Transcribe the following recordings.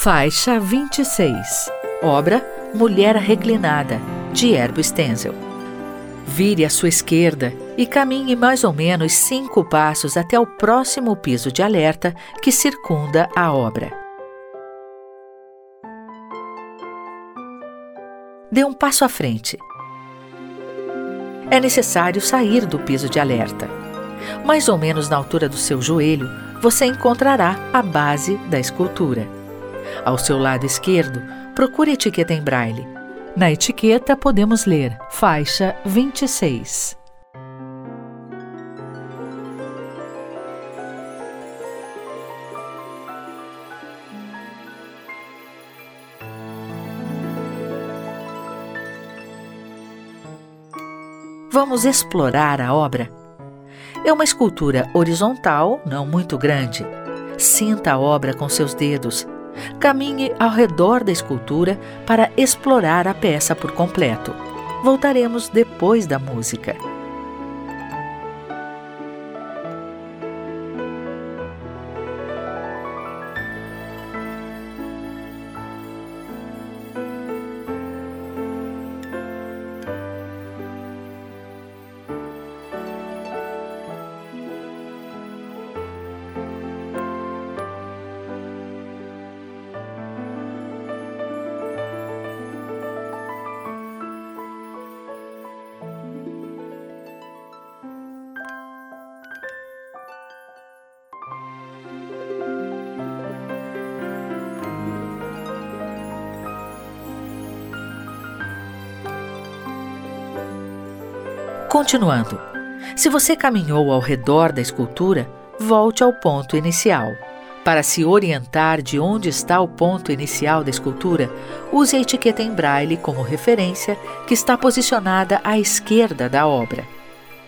Faixa 26. Obra Mulher Reclinada, de Herbo Stenzel. Vire à sua esquerda e caminhe mais ou menos cinco passos até o próximo piso de alerta que circunda a obra. Dê um passo à frente. É necessário sair do piso de alerta. Mais ou menos na altura do seu joelho, você encontrará a base da escultura. Ao seu lado esquerdo, procure a etiqueta em braille. Na etiqueta podemos ler faixa 26. Vamos explorar a obra. É uma escultura horizontal, não muito grande. Sinta a obra com seus dedos Caminhe ao redor da escultura para explorar a peça por completo. Voltaremos depois da música. Continuando, se você caminhou ao redor da escultura, volte ao ponto inicial. Para se orientar de onde está o ponto inicial da escultura, use a etiqueta em braille como referência que está posicionada à esquerda da obra.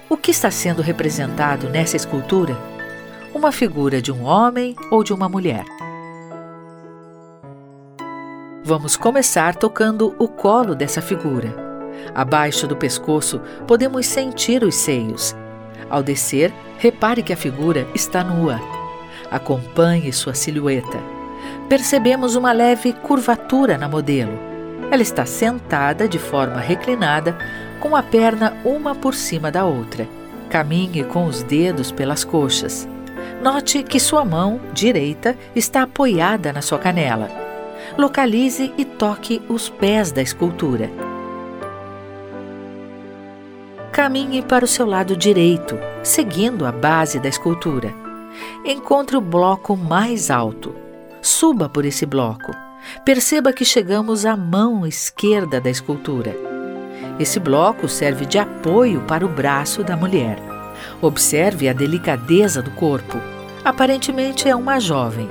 O que está sendo representado nessa escultura? Uma figura de um homem ou de uma mulher? Vamos começar tocando o colo dessa figura. Abaixo do pescoço, podemos sentir os seios. Ao descer, repare que a figura está nua. Acompanhe sua silhueta. Percebemos uma leve curvatura na modelo. Ela está sentada de forma reclinada, com a perna uma por cima da outra. Caminhe com os dedos pelas coxas. Note que sua mão direita está apoiada na sua canela. Localize e toque os pés da escultura. Caminhe para o seu lado direito, seguindo a base da escultura. Encontre o bloco mais alto. Suba por esse bloco. Perceba que chegamos à mão esquerda da escultura. Esse bloco serve de apoio para o braço da mulher. Observe a delicadeza do corpo. Aparentemente é uma jovem.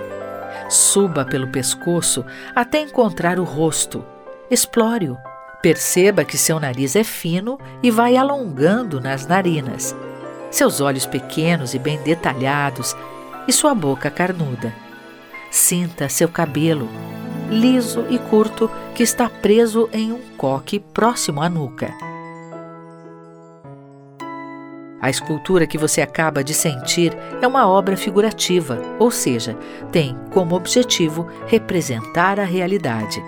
Suba pelo pescoço até encontrar o rosto. Explore-o Perceba que seu nariz é fino e vai alongando nas narinas, seus olhos pequenos e bem detalhados e sua boca carnuda. Sinta seu cabelo, liso e curto, que está preso em um coque próximo à nuca. A escultura que você acaba de sentir é uma obra figurativa, ou seja, tem como objetivo representar a realidade.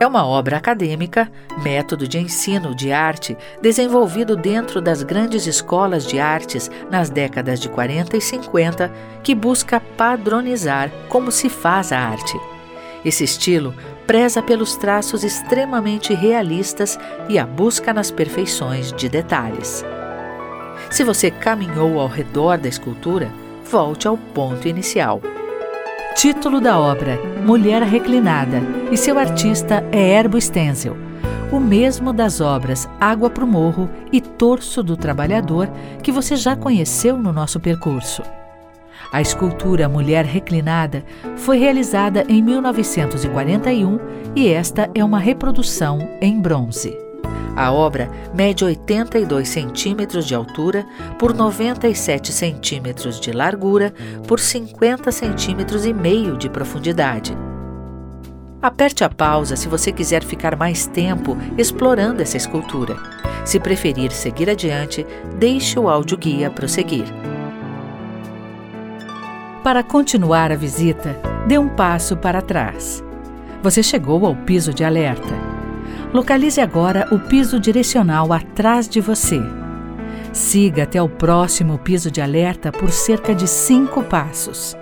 É uma obra acadêmica, método de ensino de arte desenvolvido dentro das grandes escolas de artes nas décadas de 40 e 50, que busca padronizar como se faz a arte. Esse estilo preza pelos traços extremamente realistas e a busca nas perfeições de detalhes. Se você caminhou ao redor da escultura, volte ao ponto inicial. Título da obra: Mulher Reclinada, e seu artista é Herbo Stenzel, o mesmo das obras Água para o Morro e Torso do Trabalhador, que você já conheceu no nosso percurso. A escultura Mulher Reclinada foi realizada em 1941 e esta é uma reprodução em bronze. A obra mede 82 centímetros de altura por 97 centímetros de largura por 50 centímetros e meio de profundidade. Aperte a pausa se você quiser ficar mais tempo explorando essa escultura. Se preferir seguir adiante, deixe o áudio guia prosseguir. Para continuar a visita, dê um passo para trás. Você chegou ao piso de alerta. Localize agora o piso direcional atrás de você. Siga até o próximo piso de alerta por cerca de cinco passos.